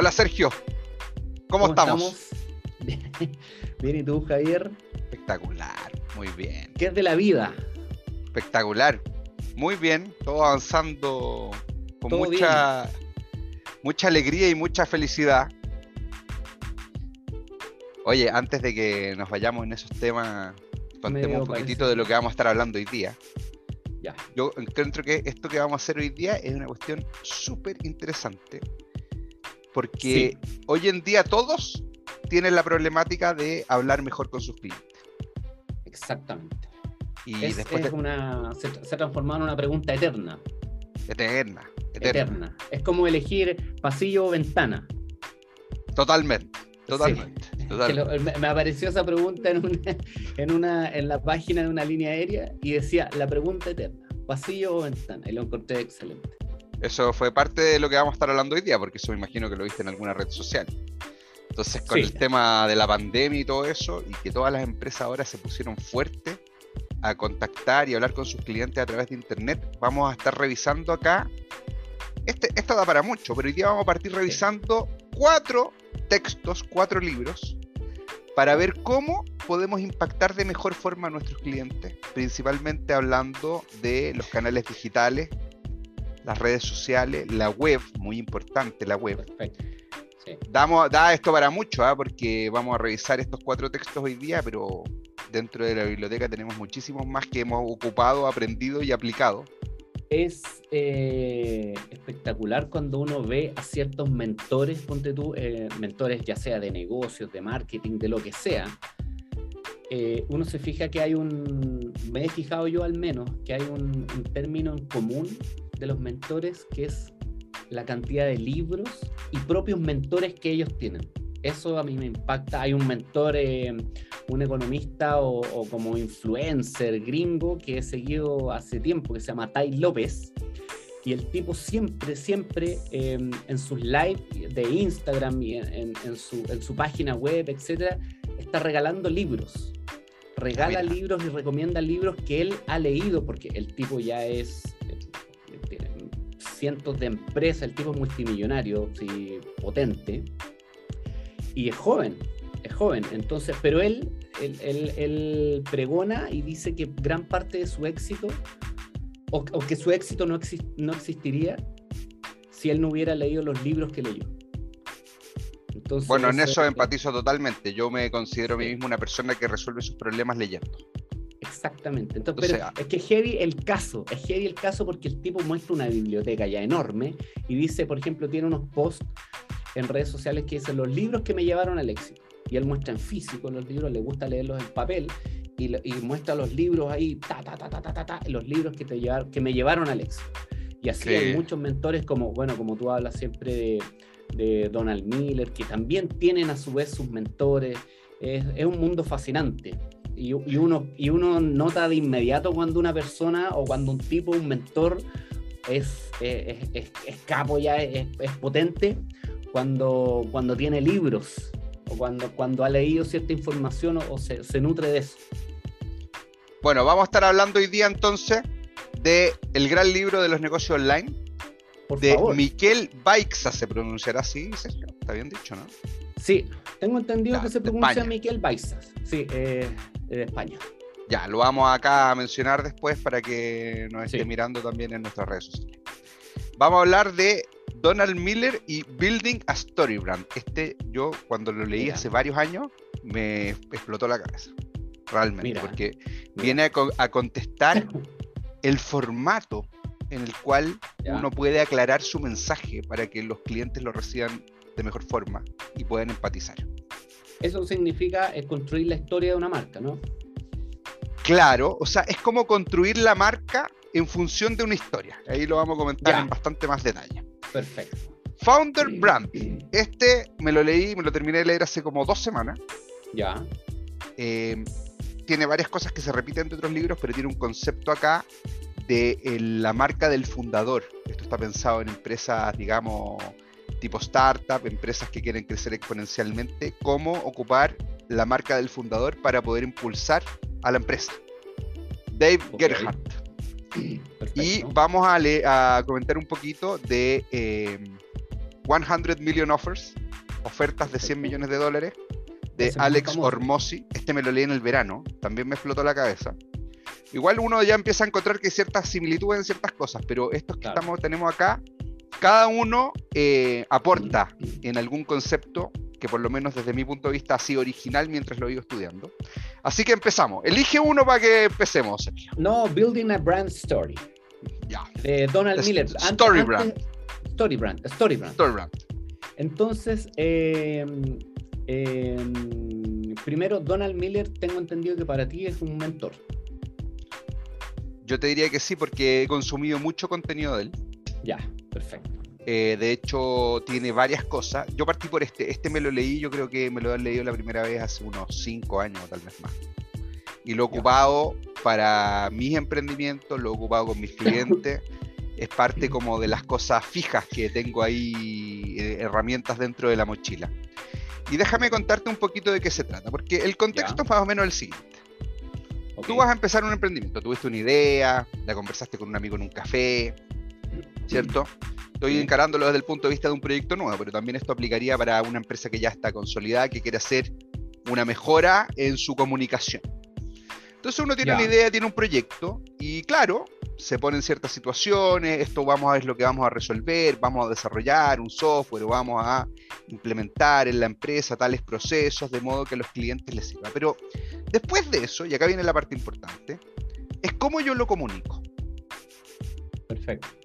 Hola Sergio, ¿cómo, estamos? Bien. Bien, ¿y tú, Javier? Espectacular, muy bien. ¿Qué es de la vida? Espectacular, muy bien, todo avanzando con mucha, mucha alegría y mucha felicidad. Oye, antes de que nos vayamos en esos temas, contemos un poquitito de lo que vamos a estar hablando hoy día. Ya. Yo encuentro que esto que vamos a hacer hoy día es una cuestión súper interesante, porque hoy en día todos tienen la problemática de hablar mejor con sus clientes. Exactamente. Y es, después es una, se, se ha transformado en una pregunta eterna. Eterna, eterna. Eterna. Es como elegir pasillo o ventana. Totalmente, totalmente. Totalmente. lo- me, me apareció esa pregunta en, una, en, una, en la página de una línea aérea y decía la pregunta eterna, pasillo o ventana. Y lo encontré excelente. Eso fue parte de lo que vamos a estar hablando hoy día, porque eso me imagino que lo viste en alguna red social. Entonces, con Sí. el tema de la pandemia y todo eso, y que todas las empresas ahora se pusieron fuertes a contactar y hablar con sus clientes a través de internet, vamos a estar revisando acá. Este, esto da para mucho, pero hoy día vamos a partir revisando cuatro textos, cuatro libros, para ver cómo podemos impactar de mejor forma a nuestros clientes, principalmente hablando de los canales digitales, las redes sociales, la web, muy importante la web. Perfecto. Sí. Damos, da esto para mucho, ¿ah? porque vamos a revisar estos cuatro textos hoy día, pero dentro de la biblioteca tenemos muchísimos más que hemos ocupado, aprendido y aplicado. Es eh, espectacular cuando uno ve a ciertos mentores, ponte tú, eh, mentores ya sea de negocios, de marketing, de lo que sea. Eh, uno se fija que hay un, me he fijado yo al menos, que hay un, un término en común de los mentores que es la cantidad de libros y propios mentores que ellos tienen. Eso a mí me impacta. Hay un mentor, eh, un economista o, o como influencer gringo que he seguido hace tiempo, que se llama Tai López. Y el tipo siempre, siempre eh, en sus live de Instagram y en, en- en su, en su página web, etcétera, está regalando libros. Regala Ah, mira. libros y recomienda libros que él ha leído, porque el tipo ya es. Eh, tiene cientos de empresas, el tipo es multimillonario, sí, potente. Y es joven, es joven. Entonces, pero él, él, él- él pregona y dice que gran parte de su éxito, o, o que su éxito no, no existiría si él no hubiera leído los libros que leyó. Entonces, Bueno, en eso es- empatizo totalmente. Yo me considero a mí mismo una persona que resuelve sus problemas leyendo. Exactamente. Entonces, O pero sea- es que heavy el caso, es heavy el caso porque el tipo muestra una biblioteca ya enorme y dice, por ejemplo, tiene unos posts en redes sociales que dicen los libros que me llevaron al éxito. Y él muestra en físico los libros, le gusta leerlos en papel y, lo- y muestra los libros ahí, ta, ta, ta, ta, ta, ta, ta, los libros que, te llevaron, que me llevaron al éxito. Y así Sí. hay muchos mentores como, bueno, como tú hablas siempre de, de Donald Miller, que también tienen a su vez sus mentores. Es, es un mundo fascinante. Y, y uno, y uno nota de inmediato cuando una persona o cuando un tipo, un mentor, es, es, es- es capo ya, es, potente, cuando, cuando tiene libros o cuando, cuando ha leído cierta información o, o se, se nutre de eso. Bueno, vamos a estar hablando hoy día entonces de el gran libro de los negocios online Por de favor. Miquel Baixa, se pronunciará así, Sergio. Está bien dicho, ¿no? Sí, tengo entendido Ya, que se pronuncia. Miquel Baixas. Sí, eh, de España. Ya, lo vamos acá a mencionar después para que nos esté Sí. mirando también en nuestras redes sociales. Vamos a hablar de Donald Miller y Building a Story Brand. Este yo cuando lo leí Mira. hace varios años me explotó la cabeza. Realmente, Mira. porque Mira. viene a, co- a contestar el formato en el cual Ya. uno puede aclarar su mensaje para que los clientes lo reciban de mejor forma y puedan empatizar. Eso significa construir la historia de una marca, ¿no? Claro, o sea, es como construir la marca en función de una historia. Ahí lo vamos a comentar Ya. en bastante más detalle. Perfecto. Founder Brand. Este me lo leí, me lo terminé de leer hace como dos semanas. Ya. Eh, tiene varias cosas que se repiten de otros libros, pero tiene un concepto acá de eh, la marca del fundador. Esto está pensado en empresas, digamos, tipo startup, empresas que quieren crecer exponencialmente, cómo ocupar la marca del fundador para poder impulsar a la empresa. Dave Ok. Gerhardt. Y vamos a comentar un poquito de eh, 100 Million Offers, ofertas de 100 millones de dólares, de Alex Ormosi. Este me lo leí en el verano, también me explotó la cabeza. Igual uno ya empieza a encontrar que hay ciertas similitudes en ciertas cosas, pero estos que estamos, tenemos acá, cada uno eh, aporta en algún concepto que por lo menos desde mi punto de vista ha sido original mientras lo he ido estudiando. Así que empezamos. Elige uno para que empecemos, No, Building a Brand Story. Ya. De Donald Miller. Story Brand. Story Brand. Story Brand. Story Brand. Entonces, eh, Em, primero, Donald Miller, tengo entendido que para ti es un mentor. Yo te diría que sí, porque he consumido mucho contenido de él. Ya, perfecto. Eh, de hecho, tiene varias cosas. Yo partí por este. Este me lo leí, yo creo que me lo he leído la primera vez hace unos cinco años, tal vez más. Y lo he ocupado para mis emprendimientos, lo he ocupado con mis clientes. es parte como de las cosas fijas que tengo ahí, eh, herramientas dentro de la mochila. Y déjame contarte un poquito de qué se trata, porque el contexto es más o menos el siguiente. Tú vas a empezar un emprendimiento, tuviste una idea, la conversaste con un amigo en un café, ¿cierto? Estoy encarándolo desde el punto de vista de un proyecto nuevo, pero también esto aplicaría para una empresa que ya está consolidada, que quiere hacer una mejora en su comunicación. Entonces uno tiene una idea, tiene un proyecto y claro, se ponen ciertas situaciones, esto vamos a ver lo que vamos a resolver, vamos a desarrollar un software, vamos a implementar en la empresa tales procesos de modo que a los clientes les sirva. Pero después de eso, y acá viene la parte importante, es cómo yo lo comunico. Perfecto.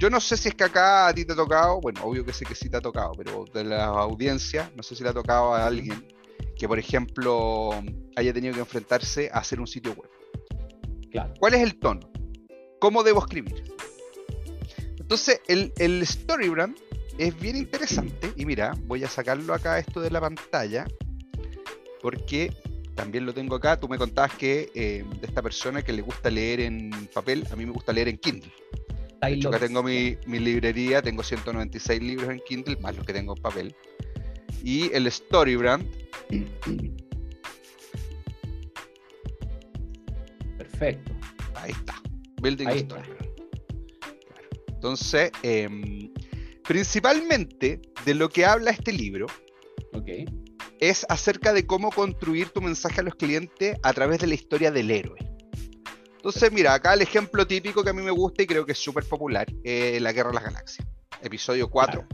Yo no sé si es que acá a ti te ha tocado, bueno, obvio que sé que sí te ha tocado, pero de la audiencia, no sé si le ha tocado a alguien que, por ejemplo, haya tenido que enfrentarse a hacer un sitio web. Claro. ¿Cuál es el tono? ¿Cómo debo escribir? Entonces, el, el Storybrand es bien interesante. Y mira, voy a sacarlo acá esto de la pantalla. Porque también lo tengo acá. Tú me contabas que eh, de esta persona que le gusta leer en papel, a mí me gusta leer en Kindle. De hecho, acá tengo mi, mi, librería, tengo 196 libros en Kindle, más los que tengo en papel. Y el Storybrand Perfecto. Ahí está. Building Story. Entonces, em, principalmente de lo que habla este libro es acerca de cómo construir tu mensaje a los clientes a través de la historia del héroe. Entonces, mira, acá el ejemplo típico que a mí me gusta y creo que es súper popular, es La Guerra de las Galaxias. Episodio 4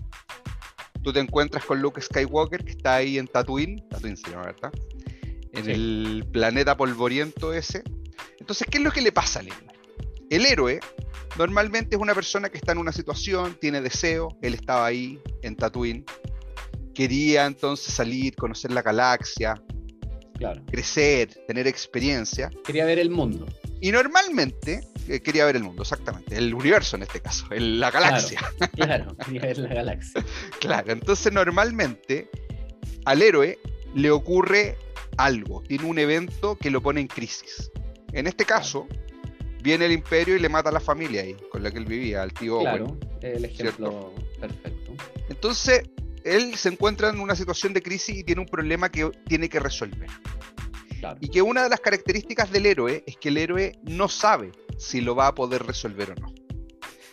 tú te encuentras con Luke Skywalker, que está ahí en Tatooine, Tatooine se llama, ¿verdad? En el planeta polvoriento ese. Entonces, ¿qué es lo que le pasa al héroe? El héroe normalmente es una persona que está en una situación, tiene deseo, él estaba ahí en Tatooine, quería entonces salir, conocer la galaxia, crecer, tener experiencia. Quería ver el mundo. Y normalmente eh, quería ver el mundo, exactamente, el universo en este caso, la galaxia. Claro, quería ver la galaxia. claro, entonces normalmente al héroe le ocurre algo, tiene un evento que lo pone en crisis. En este caso, viene el imperio y le mata a la familia ahí, con la que él vivía, al tío Claro, el ejemplo perfecto. Entonces, él se encuentra en una situación de crisis y tiene un problema que tiene que resolver. Y que una de las características del héroe es que el héroe no sabe si lo va a poder resolver o no.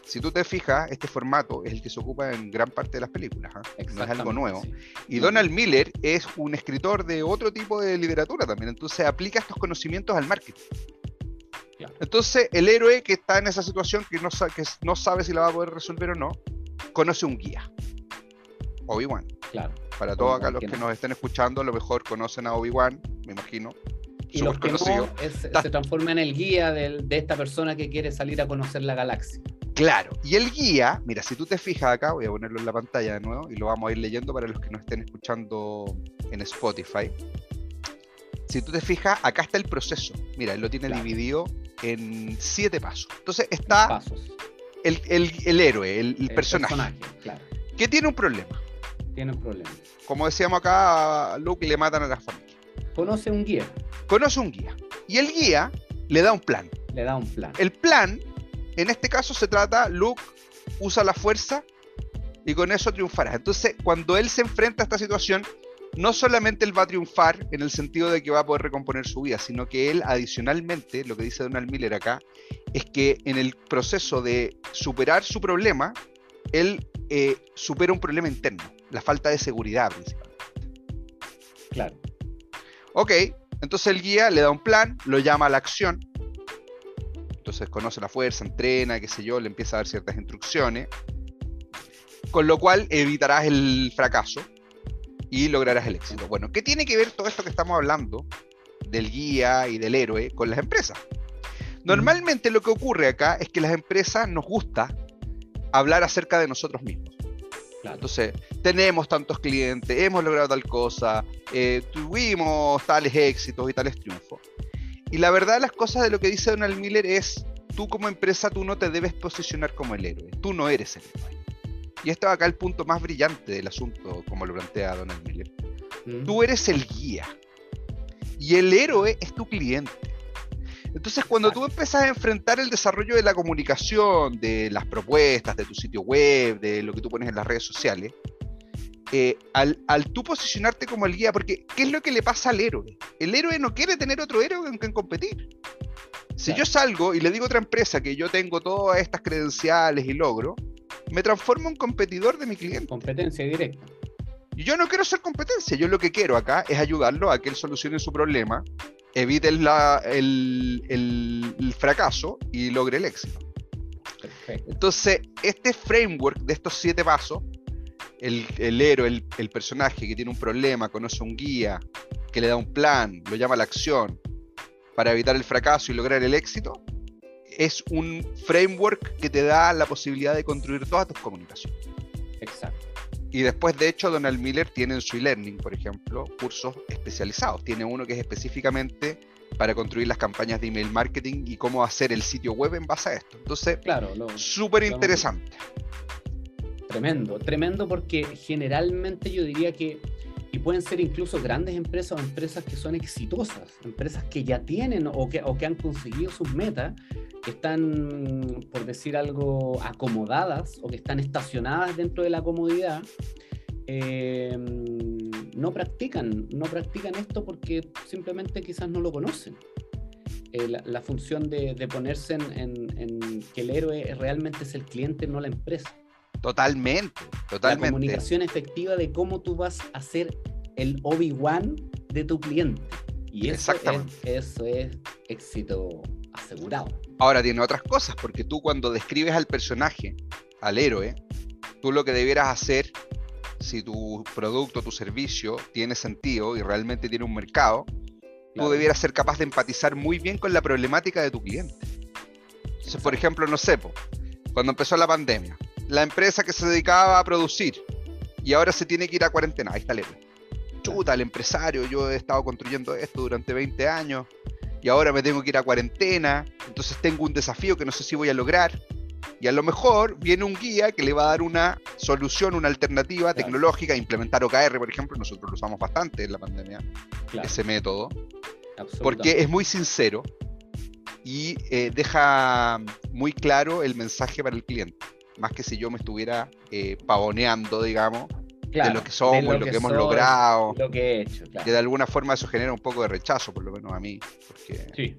Si tú te fijas, este formato es el que se ocupa en gran parte de las películas, ¿ah? no es algo nuevo. Y Donald Miller es un escritor de otro tipo de literatura también, entonces aplica estos conocimientos al marketing. Entonces, el héroe que está en esa situación, que no, que no sabe si la va a poder resolver o no, conoce un guía. Obi-Wan. Claro. Para todos acá los que nos estén escuchando, a lo mejor conocen a Obi-Wan, me imagino. Y los que no, se transforma en el guía de, esta persona que quiere salir a conocer la galaxia. Claro, y el guía, mira, si tú te fijas acá, voy a ponerlo en la pantalla de nuevo y lo vamos a ir leyendo para los que nos estén escuchando en Spotify. Si tú te fijas, acá está el proceso. Mira, él lo tiene dividido en siete pasos. Entonces está El, héroe, el, personaje, claro. que tiene un problema. Tiene un problema. Como decíamos acá, a Luke le matan a la familia. Conoce un guía. Conoce un guía. Y el guía le da un plan. Le da un plan. El plan, en este caso se trata, Luke usa la fuerza y con eso triunfará. Entonces, cuando él se enfrenta a esta situación, no solamente él va a triunfar en el sentido de que va a poder recomponer su vida, sino que él adicionalmente, lo que dice Donald Miller acá, es que en el proceso de superar su problema, él eh, supera un problema interno, la falta de seguridad principalmente. Claro. Ok, entonces el guía le da un plan, lo llama a la acción. Entonces conoce la fuerza, entrena, qué sé yo, le empieza a dar ciertas instrucciones. Con lo cual evitarás el fracaso y lograrás el éxito. Bueno, ¿qué tiene que ver todo esto que estamos hablando del guía y del héroe con las empresas? Normalmente lo que ocurre acá es que las empresas nos gusta hablar acerca de nosotros mismos. Entonces, tenemos tantos clientes, hemos logrado tal cosa, eh, tuvimos tales éxitos y tales triunfos. Y la verdad las cosas de lo que dice Donald Miller es, tú como empresa, tú no te debes posicionar como el héroe, tú no eres el héroe. Y esto es acá el punto más brillante del asunto, como lo plantea Donald Miller. Mm. Tú eres el guía. Y el héroe es tu cliente. Entonces, cuando tú empiezas a enfrentar el desarrollo de la comunicación, de las propuestas, de tu sitio web, de lo que tú pones en las redes sociales, eh, al, tú posicionarte como el guía, porque ¿qué es lo que le pasa al héroe? El héroe no quiere tener otro héroe con quien competir. Si yo salgo y le digo a otra empresa que yo tengo todas estas credenciales y logro, me transformo en competidor de mi cliente. Competencia directa. Y yo no quiero ser competencia, yo lo que quiero acá es ayudarlo a que él solucione su problema evite el, fracaso y logre el éxito. Entonces, este framework de estos siete pasos, el, héroe, el, el, personaje que tiene un problema, conoce un guía, que le da un plan, lo llama a la acción para evitar el fracaso y lograr el éxito, es un framework que te da la posibilidad de construir todas tus comunicaciones. Exacto. Y después, de hecho, Donald Miller tiene en su e-learning, por ejemplo, cursos especializados. Tiene uno que es específicamente para construir las campañas de email marketing y cómo hacer el sitio web en base a esto. Entonces, claro, súper interesante. Tremendo, tremendo porque generalmente yo diría que, y pueden ser incluso grandes empresas o empresas que son exitosas, empresas que ya tienen o que, o que han conseguido sus metas, que están, por decir algo, acomodadas o que están estacionadas dentro de la comodidad, eh, no practican, no practican esto porque simplemente quizás no lo conocen. Eh, la, función de, ponerse en, que el héroe realmente es el cliente, no la empresa. Totalmente, totalmente. La comunicación efectiva de cómo tú vas a ser el Obi-Wan de tu cliente. Y eso eso es éxito asegurado. Ahora tiene otras cosas, porque tú cuando describes al personaje, al héroe, tú lo que debieras hacer, si tu producto, tu servicio tiene sentido y realmente tiene un mercado, tú debieras ser capaz de empatizar muy bien con la problemática de tu cliente. Entonces, por ejemplo, no sé, cuando empezó la pandemia, la empresa que se dedicaba a producir y ahora se tiene que ir a cuarentena, ahí está el. Chuta, el empresario, yo he estado construyendo esto durante 20 años, y ahora me tengo que ir a cuarentena, entonces tengo un desafío que no sé si voy a lograr. Y a lo mejor viene un guía que le va a dar una solución, una alternativa tecnológica, implementar OKR, por ejemplo, nosotros lo usamos bastante en la pandemia, ese método, porque es muy sincero y eh, deja muy claro el mensaje para el cliente, más que si yo me estuviera eh, pavoneando, digamos, de lo que somos, lo, que, hemos logrado. Lo que he hecho, Que de alguna forma eso genera un poco de rechazo, por lo menos a mí. Porque... Sí.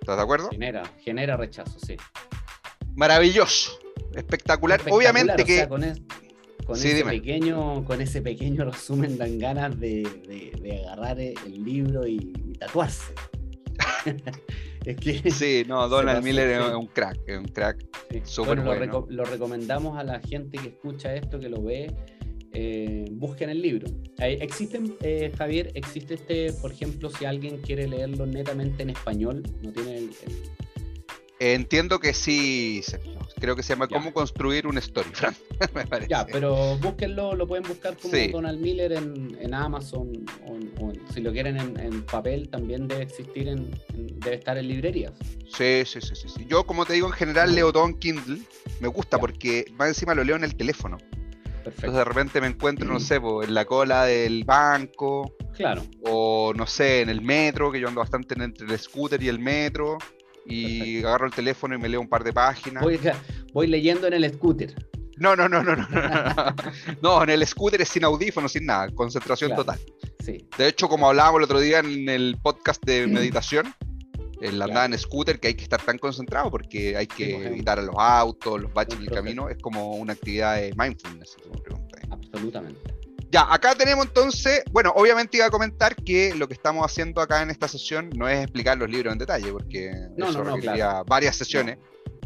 ¿Estás de acuerdo? Genera, genera rechazo, sí. Maravilloso, espectacular. Obviamente que. con, ese pequeño, con ese pequeño resumen dan ganas de, agarrar el libro y, tatuarse. Es que sí, no, Donald Miller es un crack, es un crack. Súper bueno. lo recomendamos a la gente que escucha esto, que lo ve eh, busquen el libro. ¿Existen, eh, Javier, existe este, por ejemplo, si alguien quiere leerlo netamente en español, no tiene el... Entiendo que sí, Creo que se llama Cómo construir un story, Ya, pero búsquenlo, lo pueden buscar como Donald Miller en, Amazon o, si lo quieren en, papel también debe existir en, debe estar en librerías. Sí, sí, sí, sí, Yo como te digo en general leo todo en Kindle, me gusta porque más encima lo leo en el teléfono. Entonces de repente me encuentro, no sé, en la cola del banco. Claro. O no sé, en el metro, que yo ando bastante entre el scooter y el metro. Y agarro el teléfono y me leo un par de páginas. Voy, leyendo en el scooter. No, no, no, no, no, no. en el scooter es sin audífono, sin nada, concentración total. Sí. De hecho, como hablábamos el otro día en el podcast de meditación, En la andada en scooter que hay que estar tan concentrado porque hay que Sí, pues, evitar a los autos, los baches del proceso. camino. Es como una actividad de mindfulness, si. Absolutamente. Ya, acá tenemos entonces, bueno, obviamente iba a comentar que lo que estamos haciendo acá en esta sesión no es explicar los libros en detalle, porque No, eso no, no, requeriría varias sesiones,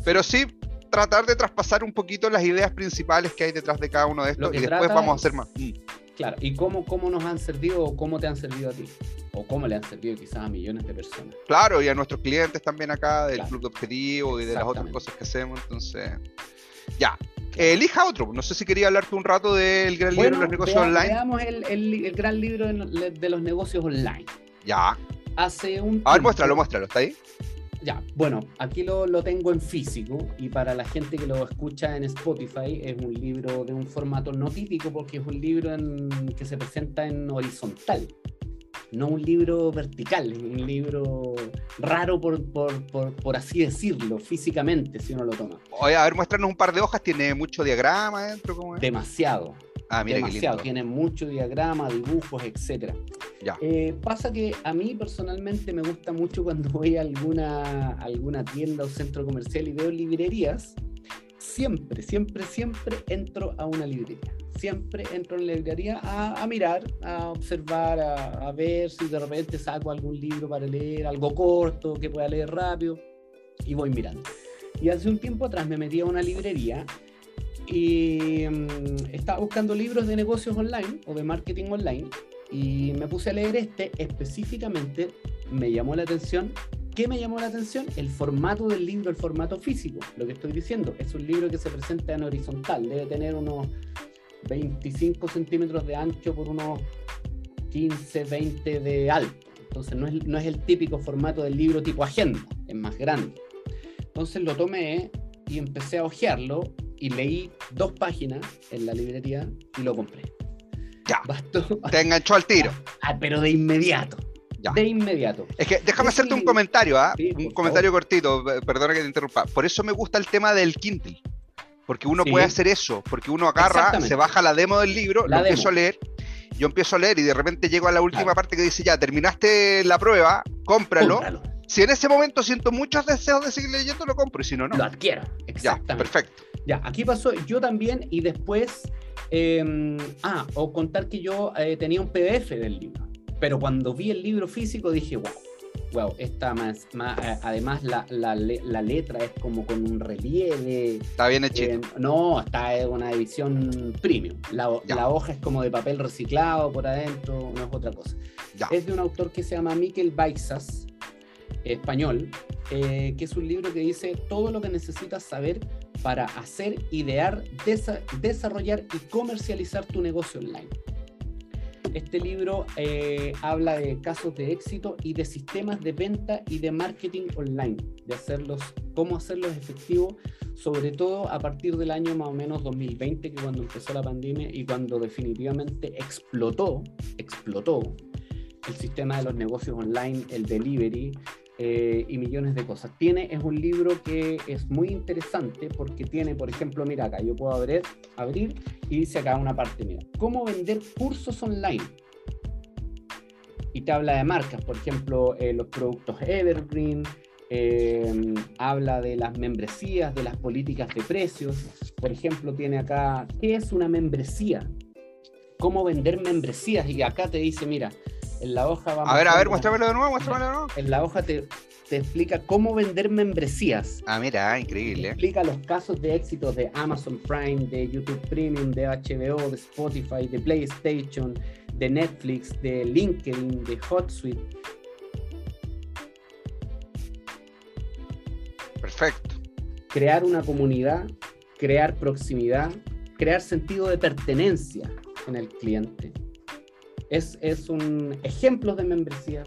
pero sí tratar de traspasar un poquito las ideas principales que hay detrás de cada uno de estos y después vamos a es- hacer más. Mm. Claro, ¿y cómo, cómo nos han servido o cómo te han servido a ti? O cómo le han servido quizás a millones de personas. Claro, y a nuestros clientes también acá del Claro. club de objetivos y de las otras cosas que hacemos, entonces, ya. Elija otro, no sé si quería hablarte un rato del gran libro de los negocios vea- online. Veamos el, el- el gran libro de, de los negocios online. Ya. Hace un A ver, muéstralo, muéstralo, ¿está ahí? Ya, bueno, aquí lo, lo tengo en físico y para la gente que lo escucha en Spotify es un libro de un formato no típico porque es un libro en- que se presenta en horizontal, no un libro vertical, un libro raro por, por, por, por así decirlo, físicamente, si uno lo toma. Oye, a ver, muéstranos un par de hojas, tiene mucho diagrama dentro, ¿cómo es? Demasiado, Ah, mira qué demasiado, lindo. tiene mucho diagrama, dibujos, etcétera. Ya. Eh, pasa que a mí personalmente me gusta mucho cuando voy a alguna, alguna tienda o centro comercial y veo librerías, siempre, siempre, siempre entro a una librería. Siempre entro a una librería a, mirar, a observar, a, a ver si de repente saco algún libro para leer, algo corto que pueda leer rápido, y voy mirando. Y hace un tiempo atrás me metí a una librería y mm, estaba buscando libros de negocios online o de marketing online y me puse a leer este específicamente, me llamó la atención. ¿Qué me llamó la atención? El formato del libro, el formato físico. Lo que estoy diciendo, es un libro que se presenta en horizontal, debe tener unos 25 centímetros de ancho por unos 15, 20 de alto. Entonces no es, no es el típico formato del libro tipo agenda, es más grande. Entonces lo tomé y empecé a hojearlo y leí dos páginas en la librería y lo compré. Ya. Bastó. Te enganchó al tiro. Ah, pero de inmediato. Ya. De inmediato. Es que déjame hacerte un comentario, ¿ah? Sí, un comentario cortito, perdona que te interrumpa. Por eso me gusta el tema del Kindle. Porque uno Sí. puede hacer eso, porque uno agarra, se baja la demo del libro, La lo empiezo a leer, yo empiezo a leer y de repente llego a la última Claro. parte que dice, ya, terminaste la prueba, cómpralo. Cómpralo, Si en ese momento siento muchos deseos de seguir leyendo, lo compro, y si no, no. Lo adquiero. Ya, Exactamente. perfecto. Ya, aquí pasó yo también y después, eh, ah, o contar que yo eh, tenía un PDF del libro, pero cuando vi el libro físico dije, wow, wow, esta más, más además la, la, la letra es como con un relieve, Está bien hechito. eh, no, está en una edición premium, la, la hoja es como de papel reciclado por adentro, no es otra cosa. ya. Es de un autor que se llama Miquel Baixas, español, eh, que es un libro que dice todo lo que necesitas saber para hacer, idear, desa- desarrollar y comercializar tu negocio online. Este libro eh, habla de casos de éxito y de sistemas de venta y de marketing online, de hacerlos, cómo hacerlos efectivos, sobre todo a partir del año más o menos 2020, que cuando empezó la pandemia y cuando definitivamente explotó, explotó el sistema de los negocios online, el delivery eh, y millones de cosas. Tiene, es un libro que es muy interesante porque tiene, por ejemplo, mira acá, yo puedo abrir, abrir y dice acá una parte, mira, cómo vender cursos online. Y te habla de marcas, por ejemplo, eh, los productos Evergreen, eh, habla de las membresías, de las políticas de precios. Por ejemplo, tiene acá, ¿qué es una membresía? ¿Cómo vender membresías? Y acá te dice, mira, en la hoja vamos A ver, a ver, muéstramelo de nuevo, muéstramelo de nuevo. En la hoja te, te explica cómo vender membresías. Ah, mira, Te increíble. explica los casos de éxito de Amazon Prime, de YouTube Premium, de HBO, de Spotify, de PlayStation, de Netflix, de LinkedIn, de HotSuite. Perfecto. Crear una comunidad, crear proximidad, crear sentido de pertenencia en el cliente. Es, es un ejemplo de membresía,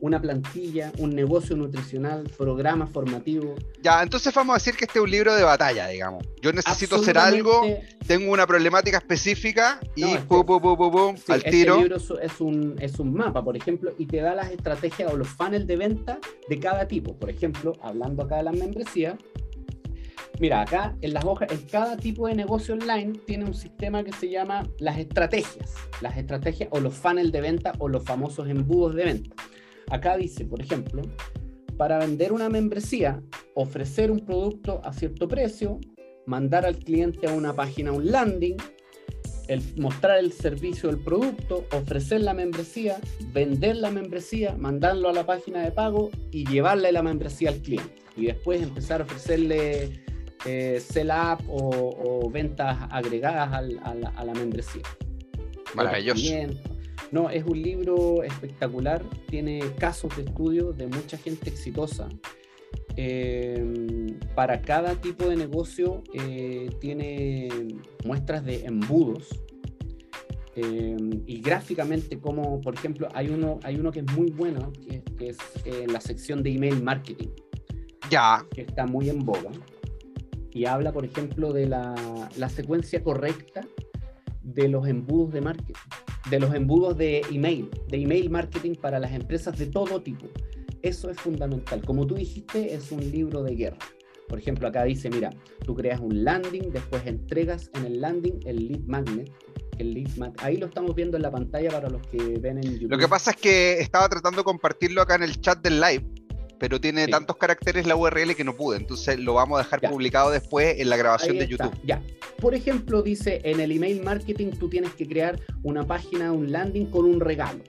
una plantilla, un negocio nutricional, programa formativo. Ya, entonces vamos a decir que este es un libro de batalla, digamos. Yo necesito hacer algo, tengo una problemática específica y No, es pum, que- pum, pum, pum, pum, Sí, al este tiro. libro es, es un, es un mapa, por ejemplo, y te da las estrategias o los funnels de venta de cada tipo. Por ejemplo, hablando acá de las membresías, mira, acá en las hojas, en cada tipo de negocio online tiene un sistema que se llama las estrategias. Las estrategias o los funnels de venta o los famosos embudos de venta. Acá dice, por ejemplo, para vender una membresía, ofrecer un producto a cierto precio, mandar al cliente a una página, un landing, mostrar el servicio del producto, ofrecer la membresía, vender la membresía, mandarlo a la página de pago y llevarle la membresía al cliente. Y después empezar a ofrecerle eh, sell up o, ventas agregadas a, la, membresía. Maravilloso. No, es un libro espectacular, tiene casos de estudio de mucha gente exitosa. Eh, para cada tipo de negocio eh, tiene muestras de embudos eh, y gráficamente como por ejemplo hay uno hay uno que es muy bueno que, que es la sección de email marketing ya que está muy en boga y habla por ejemplo de la, la secuencia correcta de los embudos de marketing de los embudos de email, de email marketing para las empresas de todo tipo. Eso es fundamental. Como tú dijiste, es un libro de guerra. Por ejemplo, acá dice, mira, tú creas un landing, después entregas en el landing el lead magnet. El lead Ahí lo estamos viendo en la pantalla para los que ven en YouTube. Lo que pasa es que estaba tratando de compartirlo acá en el chat del live, pero tiene tantos caracteres la URL que no pude. Entonces lo vamos a dejar publicado después en la grabación de YouTube. Ya. Por ejemplo, dice en el email marketing tú tienes que crear una página, un landing con un regalo.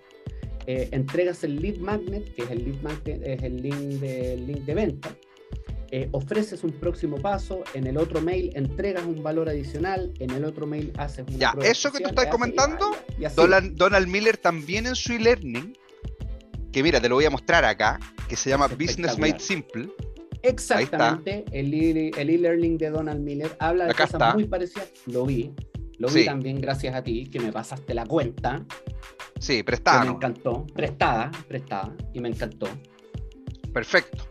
Eh, entregas el lead magnet, que es el lead magnet, es el link de, link de venta. Eh, ofreces un próximo paso, en el otro mail entregas un valor adicional, en el otro mail haces un Ya, eso que tú estás comentando, Donald Miller también en su e-learning que mira, te lo voy a mostrar acá, que se llama Business Made Simple. Exactamente, el e-learning de Donald Miller habla de cosas muy parecidas. Lo vi, lo vi también gracias a ti, que me pasaste la cuenta. Sí, prestada. me encantó, prestada, prestada, y me encantó. Perfecto.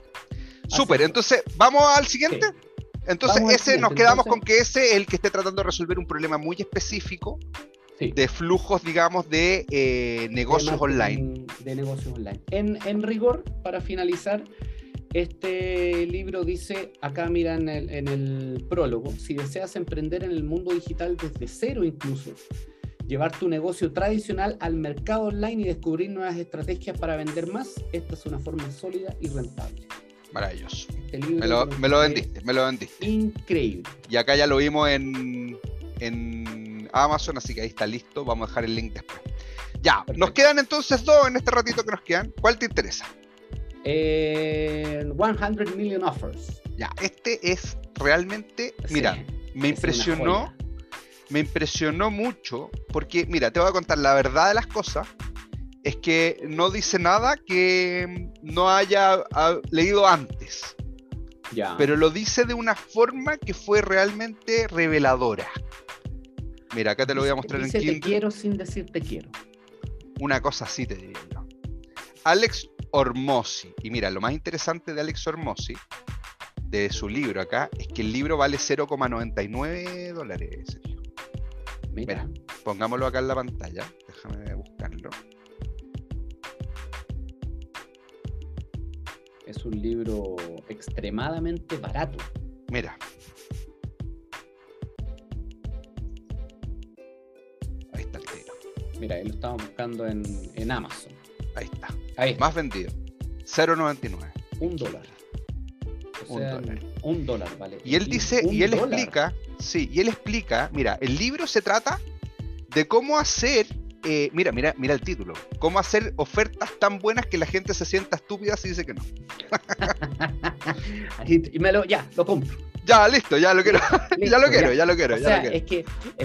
Súper, entonces, ¿vamos al siguiente? Entonces, ese nos quedamos con que ese es el que esté tratando de resolver un problema muy específico de flujos, digamos, de eh, negocios online. De negocios online. En, rigor, para finalizar, este libro dice, acá mira en el, prólogo, si deseas emprender en el mundo digital desde cero incluso, llevar tu negocio tradicional al mercado online y descubrir nuevas estrategias para vender más, esta es una forma sólida y rentable. Maravilloso. Este me, lo, me lo vendiste, me lo vendiste. Increíble. Y acá ya lo vimos en, en Amazon, así que ahí está listo. Vamos a dejar el link después. Ya, nos quedan entonces dos en este ratito que nos quedan. ¿Cuál te interesa? 100 eh, Million Offers. Ya, este es realmente, mira, me impresionó, me impresionó mucho porque, mira, te voy a contar la verdad de las cosas. Es que no dice nada que no haya leído antes. Ya. Pero lo dice de una forma que fue realmente reveladora. Mira, acá te lo voy a mostrar en Kindle. Te quiero sin decir te quiero. Una cosa así te diría yo. Alex Ormosi. Y mira, lo más interesante de Alex Ormosi, de su libro acá, es que el libro vale 0,99 dólares, Sergio. Mira. pongámoslo acá en la pantalla. Déjame buscarlo. Es un libro extremadamente barato. Mira, Mira, lo estamos buscando en, Amazon. Ahí está. Ahí Más vendido. 0.99. Un dólar. un dólar. Un dólar, vale. Y él dice, y él explica, sí, y él explica, mira, el libro se trata de cómo hacer, eh, mira, mira, mira el título, cómo hacer ofertas tan buenas que la gente se sienta estúpida si dice que no. y me lo, ya, lo compro. Ya, listo, ya lo quiero. ya lo quiero, ya, lo quiero. O sea, es que,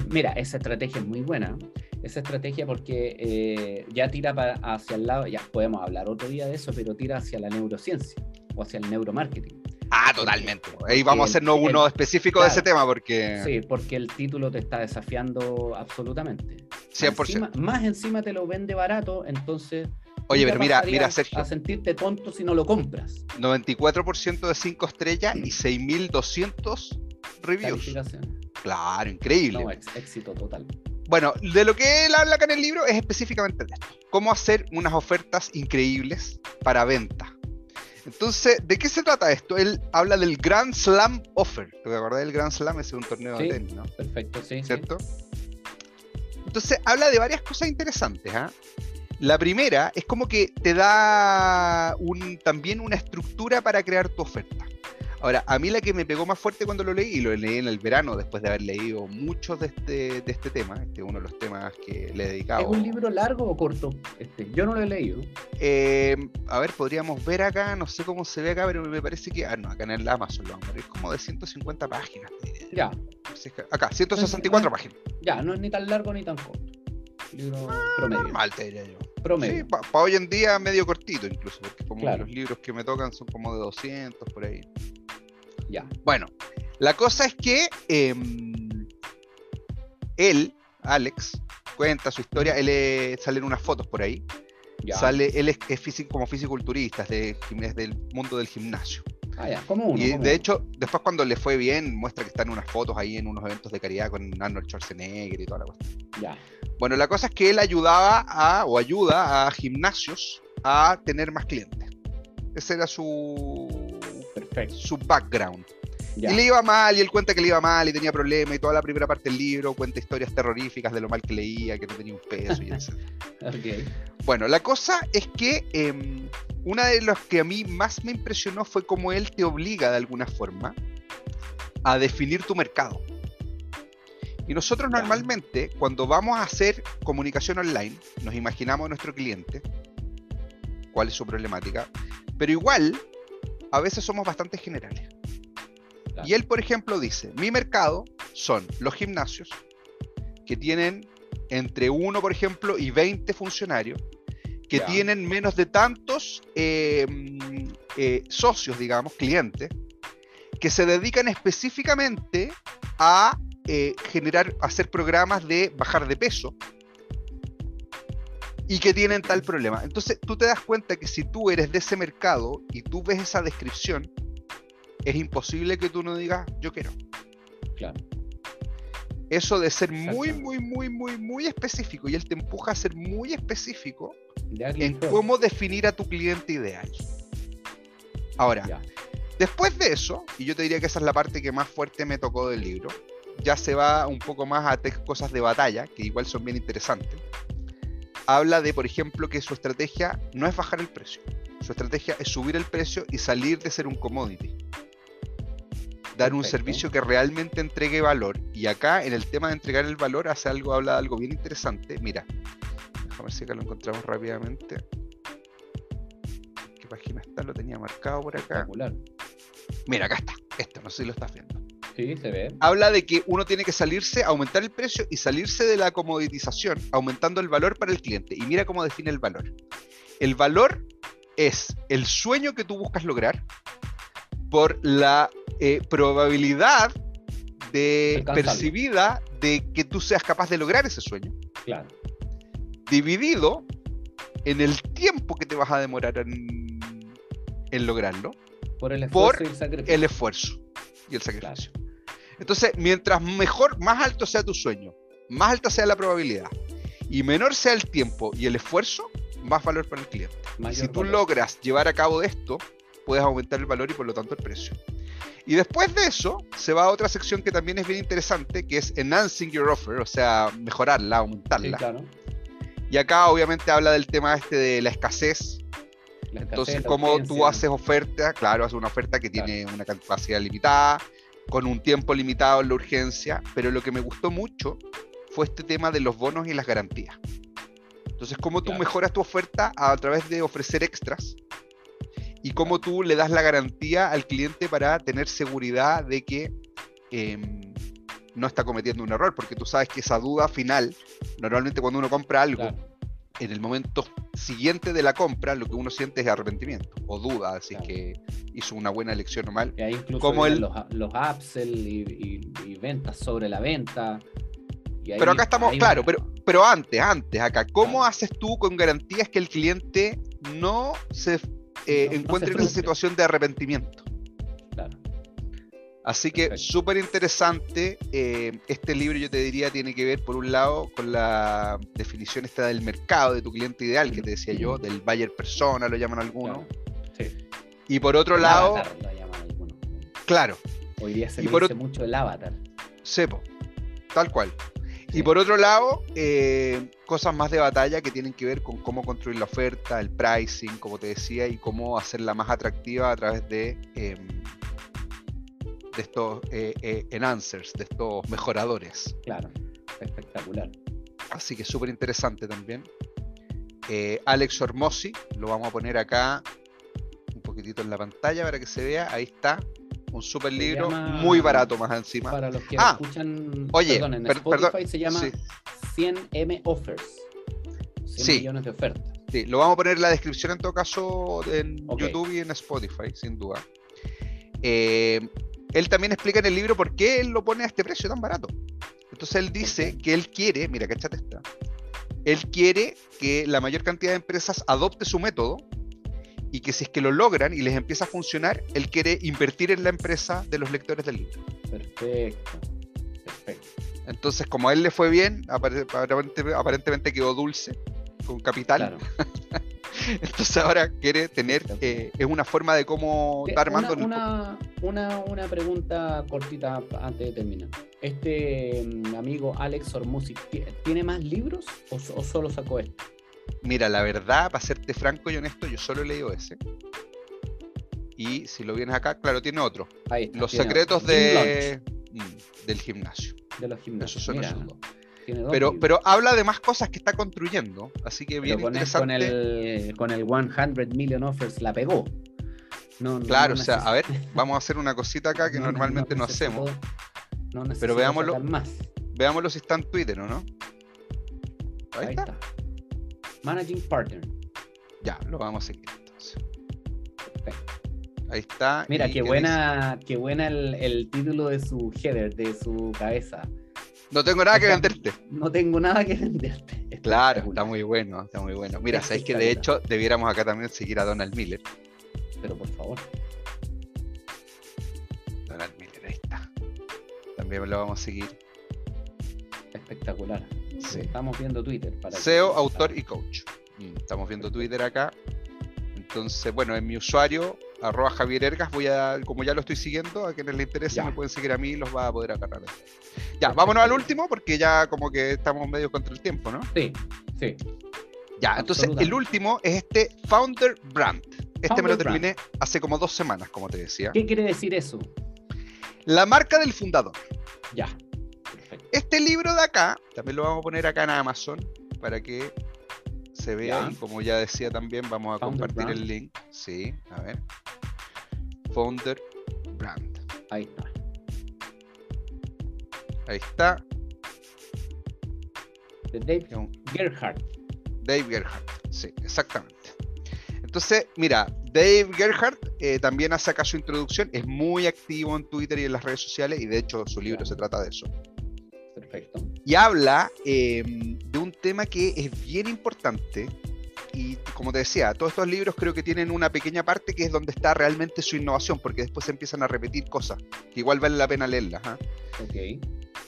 mira, esa estrategia es muy buena. Esa estrategia porque eh, ya tira para, hacia el lado, ya podemos hablar otro día de eso, pero tira hacia la neurociencia o hacia el neuromarketing. Ah, totalmente. Ahí vamos a hacernos uno específico de ese tema porque... Sí, porque el título te está desafiando absolutamente. 100%. más encima te lo vende barato, entonces Oye, pero mira, mira, Sergio. A sentirte tonto si no lo compras. 94% de 5 estrellas y 6.200 reviews. Claro, increíble. No, éxito total. Bueno, de lo que él habla acá en el libro es específicamente de esto. Cómo hacer unas ofertas increíbles para venta. Entonces, ¿de qué se trata esto? Él habla del Grand Slam Offer. ¿Te acuerdas del Grand Slam? es un torneo de tenis, ¿no? Perfecto, sí. ¿Cierto? Entonces, habla de varias cosas interesantes. ¿ah? La primera es como que te da un, también una estructura para crear tu oferta. Ahora, a mí la que me pegó más fuerte cuando lo leí, y lo leí en el verano después de haber leído muchos de este, de este tema, este es uno de los temas que le he dedicado. ¿Es un libro largo o corto? Este, yo no lo he leído. Eh, a ver, podríamos ver acá, no sé cómo se ve acá, pero me parece que. Ah, no, acá en el Amazon lo vamos a ver. Es como de 150 páginas. Ya. Acá, 164 páginas. Ya, no es ni tan largo ni tan corto. Libro ah, promedio. Normal, te diría yo. Promedio. Sí, para hoy en día medio cortito incluso, porque como los libros que me tocan son como de 200 por ahí. Ya. Bueno, la cosa es que em, él, Alex, cuenta su historia. Él sale en unas fotos por ahí. Sale, él es, físico, como fisiculturista, es, del mundo del gimnasio. Ah, ya, como uno. Y de hecho, después cuando le fue bien, muestra que están unas fotos ahí en unos eventos de caridad con Arnold Schwarzenegger y toda la cuestión. Ya. Bueno, la cosa es que él ayudaba a, o ayuda a gimnasios a tener más clientes. Ese era su, su background. Y le iba mal, y él cuenta que le iba mal y tenía problemas, y toda la primera parte del libro cuenta historias terroríficas de lo mal que leía, que no tenía un peso y etc. Bueno, la cosa es que em, una de las que a mí más me impresionó fue cómo él te obliga de alguna forma a definir tu mercado. Y nosotros normalmente, cuando vamos a hacer comunicación online, nos imaginamos a nuestro cliente, cuál es su problemática, pero igual a veces somos bastante generales. Y él, por ejemplo, dice, mi mercado son los gimnasios que tienen entre 1, por ejemplo, y 20 funcionarios, que tienen menos de tantos eh, eh, socios, digamos, clientes, que se dedican específicamente a eh, generar, hacer programas de bajar de peso y que tienen tal problema. Entonces tú te das cuenta que si tú eres de ese mercado y tú ves esa descripción, es imposible que tú no digas, yo quiero. Claro. Eso de ser muy, muy, muy, muy, muy específico y él te empuja a ser muy específico en cómo definir a tu cliente ideal. Ahora, después de eso, y yo te diría que esa es la parte que más fuerte me tocó del libro, ya se va un poco más a cosas de batalla, que igual son bien interesantes habla de, por ejemplo, que su estrategia no es bajar el precio. Su estrategia es subir el precio y salir de ser un commodity. Dar un servicio que realmente entregue valor. Y acá, en el tema de entregar el valor, hace algo, habla de algo bien interesante. Mira, déjame ver si acá lo encontramos rápidamente. ¿Qué página está? Lo tenía marcado por acá. Mira, acá está. Esto, no sé si lo estás viendo. Sí, se ve. Habla de que uno tiene que salirse, aumentar el precio y salirse de la comoditización, aumentando el valor para el cliente. Y mira cómo define el valor. El valor es el sueño que tú buscas lograr por la eh, probabilidad de percibida de que tú seas capaz de lograr ese sueño. Claro. Dividido en el tiempo que te vas a demorar en, lograrlo. Por el esfuerzo y el esfuerzo y el sacrificio. Entonces, mientras mejor, más alto sea tu sueño, más alta sea la probabilidad y menor sea el tiempo y el esfuerzo, más valor para el cliente. si tú logras llevar a cabo esto, puedes aumentar el valor y por lo tanto el precio. Y después de eso, se va a otra sección que también es bien interesante, que es enhancing your offer, o sea, mejorarla, aumentarla. Y acá obviamente habla del tema este de la escasez. Entonces, como tú haces oferta, claro, haces una oferta que tiene una capacidad limitada, con un tiempo limitado en la urgencia, pero lo que me gustó mucho fue este tema de los bonos y las garantías. Entonces, cómo tú mejoras tu oferta a través de ofrecer extras y cómo tú le das la garantía al cliente para tener seguridad de que em, no está cometiendo un error, porque tú sabes que esa duda final, normalmente cuando uno compra algo, en el momento siguiente de la compra, lo que uno siente es arrepentimiento o duda, así que hizo una buena elección normal. Y incluso como el... los, los upsell y, ventas sobre la venta. pero acá estamos, claro, pero, pero antes, antes, acá, ¿cómo haces tú con garantías que el cliente no se eh, encuentre en esa situación de arrepentimiento? Así que súper interesante. Eh, este libro yo te diría tiene que ver por un lado con la definición esta del mercado de tu cliente ideal, que te decía yo, del buyer persona, lo llaman algunos. Sí. Y por otro lado... lo llaman algunos. Claro. Hoy día se y dice mucho el avatar. Sepo, tal cual. Y por otro lado, eh, cosas más de batalla que tienen que ver con cómo construir la oferta, el pricing, como te decía, y cómo hacerla más atractiva a través de, em, de estos eh, eh, enhancers, de estos mejoradores. Claro, espectacular. Así que súper interesante también. Alex Ormosi, lo vamos a poner acá un poquitito en la pantalla para que se vea. Ahí está, un super libro, muy barato más encima. Para los que Ah, escuchan oye, perdón, en per- Spotify perdón, se llama sí. 100M Offers. 100 Sí. millones de ofertas. Sí, lo vamos a poner en la descripción en todo caso en. YouTube y en Spotify, sin duda. Eh, él también explica en el libro por qué él lo pone a este precio tan barato. Entonces él dice que él quiere, mira, cachate esta, él quiere que la mayor cantidad de empresas adopte su método y que si es que lo logran y les empieza a funcionar, él quiere invertir en la empresa de los lectores del libro. Perfecto. Perfecto. Entonces, como a él le fue bien, apare- aparente- aparentemente quedó dulce, con capital. Claro. Entonces ahora quiere tener, eh, es una forma de cómo Eh, está armando. el- una, una, una pregunta cortita antes de terminar. ¿Este mm, amigo Alex Ormusi ti- tiene más libros o, so- o solo sacó este? Mira, la verdad, para serte franco y honesto, yo solo he leído ese. Y si lo vienes acá, claro, tiene otro. Ahí está, Los tiene secretos otro. De, mm, del gimnasio. De los gimnasios. Esos son Mira, esos dos. Pero, pero habla de más cosas que está construyendo. Así que Pero bien con, el, con, interesante. el, con el 100 million offers la pegó. No, no- Claro, no o sea, a ver, vamos a hacer una cosita acá que no- normalmente no, hacemos. No necesitó veámoslo. Más. Veámoslo si está en Twitter o no. Ahí, Ahí está. está. Managing Partner. Ya, lo vamos a seguir entonces. Perfecto. Ahí está. Mira, qué buena, qué buena el, el título de su header, de su cabeza. No tengo nada que venderte. No tengo nada que venderte. Claro, está muy bueno, está muy bueno. Mira, sabéis que de hecho debiéramos acá también seguir a Donald Miller. Pero por favor. Donald Miller, ahí está. También lo vamos a seguir. Espectacular. Sí. Estamos viendo Twitter. Para que- SEO, autor y coach. Mm, Estamos viendo Twitter acá. Entonces, bueno, en mi usuario, arroba Javier Ergas, voy a, como ya lo estoy siguiendo, a quienes les interese Ya. me pueden seguir a mí y los va a poder agarrar. Ya, vámonos al último porque ya como que estamos medio contra el tiempo, ¿no? Sí, sí. Ya, entonces el último es este Founder Brand. Este me lo Brand. terminé hace como dos semanas, como te decía. ¿Qué quiere decir eso? La marca del fundador. Ya. Perfecto. Este libro de acá, también lo vamos a poner acá en Amazon para que se vea. Y como ya decía también, vamos a Founder compartir Brand. el link. Sí, a ver. Founder Brand. Ahí está. Ahí está. De Dave Gerhardt. Dave Gerhardt. Sí, exactamente. Entonces, mira, Dave Gerhardt eh, también hace acá su introducción. Es muy activo en Twitter y en las redes sociales. Y de hecho, su libro Claro. se trata de eso. Perfecto. y habla eh, de un tema que es bien importante. Y como te decía, todos estos libros creo que tienen una pequeña parte que es donde está realmente su innovación, porque después se empiezan a repetir cosas, que igual vale la pena leerlas. ¿ah?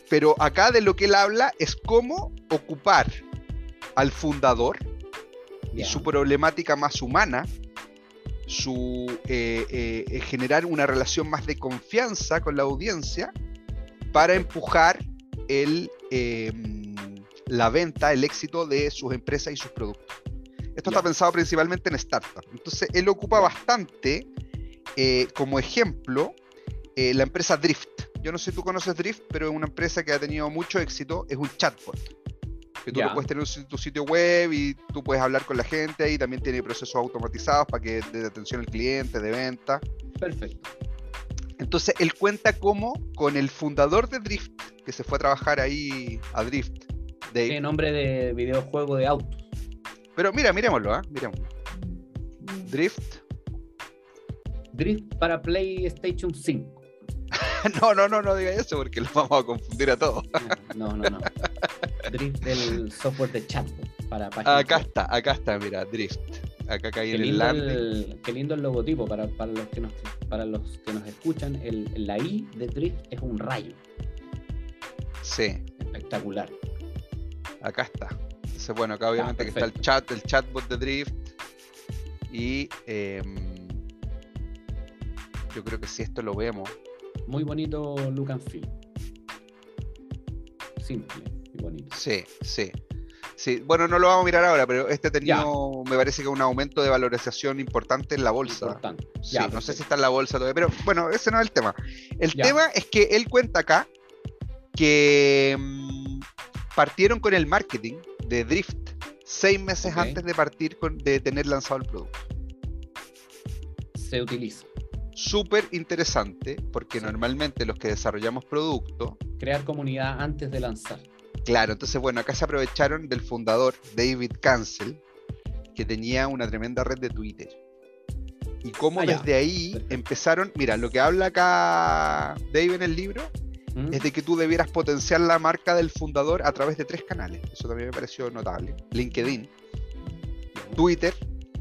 Pero acá de lo que él habla es cómo ocupar al fundador y su problemática más humana, su eh, eh, eh, generar una relación más de confianza con la audiencia para empujar el, eh, la venta, el éxito de sus empresas y sus productos. Esto está pensado principalmente en startups. Entonces, él ocupa bastante eh, como ejemplo eh, la empresa Drift. Yo no sé si tú conoces Drift, pero es una empresa que ha tenido mucho éxito. Es un chatbot. Que tú lo puedes tener en tu sitio web y tú puedes hablar con la gente y también tiene procesos automatizados para que de atención al cliente, de venta. Perfecto. Entonces él cuenta cómo con el fundador de Drift, que se fue a trabajar ahí a Drift, Dave. Nombre de videojuego de autos. Pero mira, miremoslo, ¿ah? Miremoslo. Drift. Drift para PlayStation 5. No, no, no, no diga eso porque lo vamos a confundir a todos. No, no, no. Drift del software de chatbot para Acá web. está, acá está, mira, Drift. Acá caí Qué en el lindo landing. el, qué lindo el logotipo para, para los que nos, para los que nos escuchan. El, la I de Drift es un rayo. Sí, Espectacular. Acá está. Entonces, bueno, acá obviamente que está el chat, el chatbot de Drift. Y em, yo creo que si esto lo vemos, Muy bonito look and feel. Simple. Igual bonito. Sí, sí. Sí, bueno, no lo vamos a mirar ahora, pero este ha tenido, me parece que un aumento de valorización importante en la bolsa. Importante. Sí, Ya, no sé si está en la bolsa todavía, pero bueno, ese no es el tema. El tema es que él cuenta acá que mm, partieron con el marketing de Drift seis meses antes de partir con, de tener lanzado el producto. Se utiliza. Súper interesante, porque Sí. normalmente los que desarrollamos producto, Crear comunidad antes de lanzar. claro, entonces bueno, acá se aprovecharon del fundador David Cancel, que tenía una tremenda red de Twitter. Y cómo Ah, desde ahí Perfecto. empezaron, mira, lo que habla acá Dave en el libro ¿Mm? es de que tú debieras potenciar la marca del fundador a través de tres canales. Eso también me pareció notable. LinkedIn, Twitter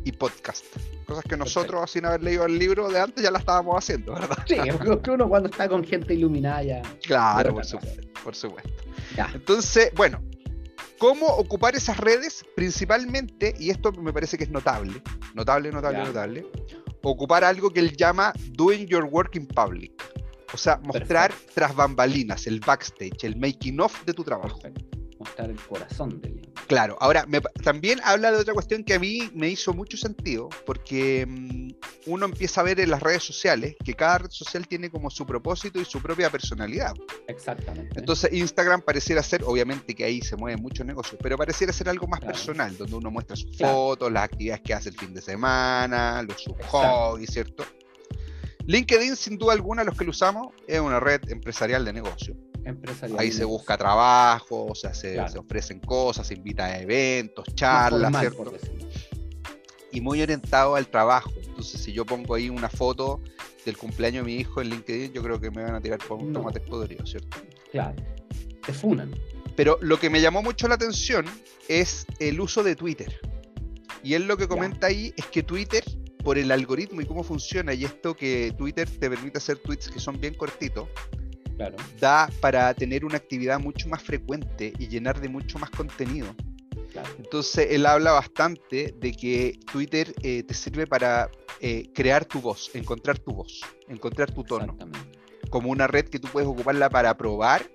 y podcast. Cosas que nosotros, sin haber leído el libro de antes, ya la estábamos haciendo, ¿verdad? Sí, porque uno cuando está con gente iluminada ya. Claro, por supuesto, por supuesto. Ya. Entonces, bueno, ¿cómo ocupar esas redes? Principalmente, y esto me parece que es notable, notable, notable, Ya. notable, ocupar algo que él llama doing your work in public. O sea, mostrar tras bambalinas, el backstage, el making of de tu trabajo. Perfecto. Mostrar el corazón del Claro, ahora me también habla de otra cuestión que a mí me hizo mucho sentido, porque mm, uno empieza a ver en las redes sociales que cada red social tiene como su propósito y su propia personalidad. Exactamente. Entonces Instagram pareciera ser, obviamente que ahí se mueve mucho negocio, pero pareciera ser algo más Claro. personal, donde uno muestra sus Claro. fotos, las actividades que hace el fin de semana, los sus Exacto. hobbies, ¿cierto? LinkedIn, sin duda alguna, los que lo usamos, es una red empresarial de negocio. Empresarial. Ahí se busca trabajo, o sea, se, Claro. se ofrecen cosas, se invita a eventos, charlas, formal, ¿cierto? Y muy orientado al trabajo. Entonces, si yo pongo ahí una foto del cumpleaños de mi hijo en LinkedIn, yo creo que me van a tirar por un No. tomate podrido, ¿cierto? Claro. Te funan. Pero lo que me llamó mucho la atención es el uso de Twitter. Y él lo que comenta ahí es que Twitter, por el algoritmo y cómo funciona, y esto que Twitter te permite hacer tweets que son bien cortitos, Claro. da para tener una actividad mucho más frecuente y llenar de mucho más contenido. Claro. Entonces él habla bastante de que Twitter eh, te sirve para eh, crear tu voz, encontrar tu voz, encontrar tu tono, como una red que tú puedes ocuparla para probar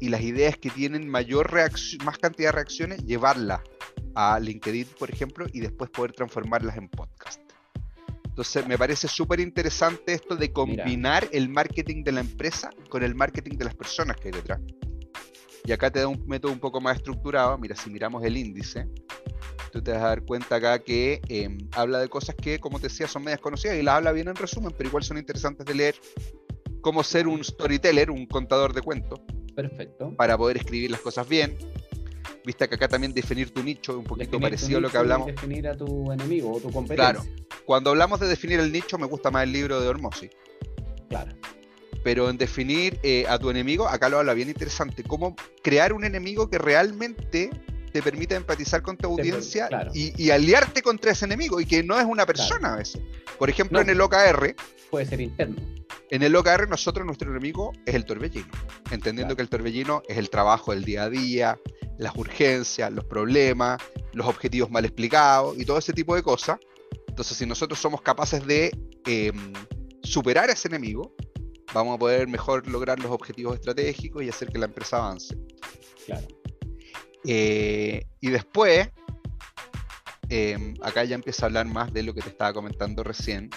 y las ideas que tienen mayor reacción, más cantidad de reacciones, llevarla a LinkedIn, por ejemplo, y después poder transformarlas en podcast. Entonces me parece súper interesante esto de combinar el marketing de la empresa con el marketing de las personas que hay detrás. Y acá te da un método un poco más estructurado. Mira, si miramos el índice, tú te vas a dar cuenta acá que eh, habla de cosas que, como te decía, son medias conocidas y las habla bien en resumen, pero igual son interesantes de leer. Cómo ser un storyteller, un contador de cuentos, Perfecto. para poder escribir las cosas bien. Viste que acá también definir tu nicho, un poquito Definir parecido a lo que hablamos. Definir a tu enemigo o tu competencia. Claro. Cuando hablamos de definir el nicho, me gusta más el libro de Hormozy. Claro. Pero en definir eh, a tu enemigo, acá lo habla bien interesante. Cómo crear un enemigo que realmente te permita empatizar con tu audiencia claro. y, y aliarte contra ese enemigo y que no es una persona a veces. Por ejemplo, No. en el OKR, Puede ser interno. en el OKR nosotros nuestro enemigo es el torbellino, entendiendo Claro. que el torbellino es el trabajo del día a día, las urgencias, los problemas, los objetivos mal explicados y todo ese tipo de cosas. Entonces, si nosotros somos capaces de eh, superar a ese enemigo, vamos a poder mejor lograr los objetivos estratégicos y hacer que la empresa avance. Claro. Eh, y después, eh, acá ya empieza a hablar más de lo que te estaba comentando recién,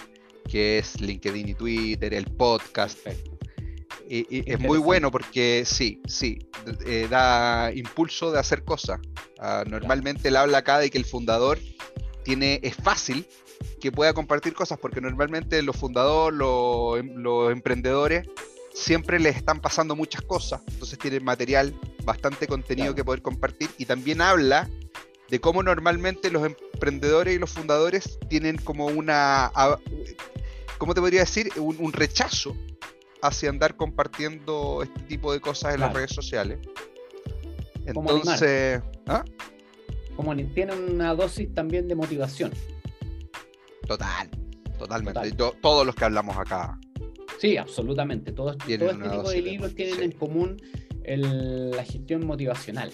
que es LinkedIn y Twitter, el podcast. Perfecto. Y- y es muy bueno porque sí, sí, eh, da impulso de hacer cosas. Ah, normalmente él habla acá de que el fundador tiene, es fácil que pueda compartir cosas porque normalmente los fundadores, los, em- los emprendedores, siempre les están pasando muchas cosas, entonces tienen material, bastante contenido Claro. que poder compartir y también habla de cómo normalmente los emprendedores y los fundadores tienen como una, ¿cómo te podría decir? Un, un rechazo hacia andar compartiendo este tipo de cosas en las redes sociales. Como. Entonces, ¿ah? Como ni- tienen una dosis también de motivación. total, totalmente. Total. Yo- todos los que hablamos acá, Sí, absolutamente. Todo, todo Tienen este una tipo de libros tienen sí. en común el- la gestión motivacional.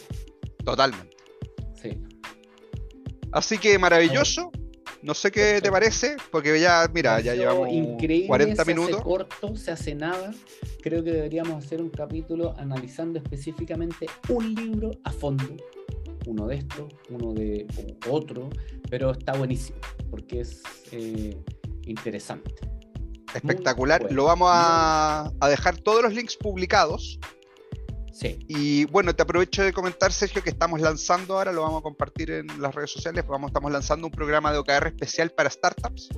totalmente. Sí. Así que maravilloso. No sé qué te parece, porque ya, mira, ya llevamos 40 minutos. Se hace corto, se hace nada. Creo que deberíamos hacer un capítulo analizando específicamente un libro a fondo. Uno de estos, uno de otro, pero está buenísimo, porque es eh, interesante. Espectacular. Lo vamos a, a dejar todos los links publicados y bueno, te aprovecho de comentar, Sergio, que estamos lanzando ahora, lo vamos a compartir en las redes sociales, vamos, estamos lanzando un programa de OKR especial para startups.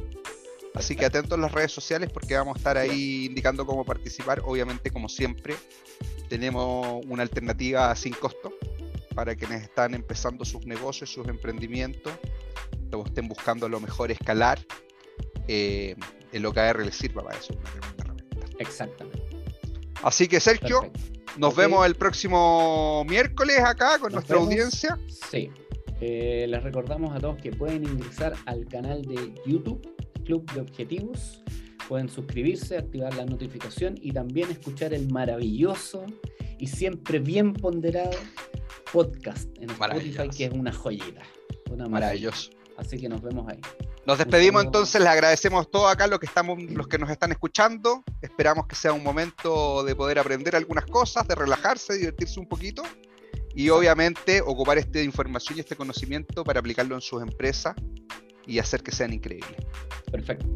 Así que atentos a las redes sociales porque vamos a estar ahí indicando cómo participar. Obviamente, como siempre, tenemos una alternativa sin costo para quienes están empezando sus negocios, sus emprendimientos, o estén buscando lo mejor escalar. Eh, el OKR les sirva para eso, Exactamente. Así que, Sergio, nos vemos el próximo miércoles acá con nuestra audiencia. Sí. Eh, les recordamos a todos que pueden ingresar al canal de YouTube, Club de Objetivos. Pueden suscribirse, activar la notificación y también escuchar el maravilloso y siempre bien ponderado podcast en Spotify, que es una joyita. Una Maravilloso. Así que nos vemos ahí. Nos despedimos entonces, les agradecemos todos acá los que estamos, los que nos están escuchando. Esperamos que sea un momento de poder aprender algunas cosas, de relajarse, divertirse un poquito y obviamente ocupar esta información y este conocimiento para aplicarlo en sus empresas y hacer que sean increíbles. Perfecto.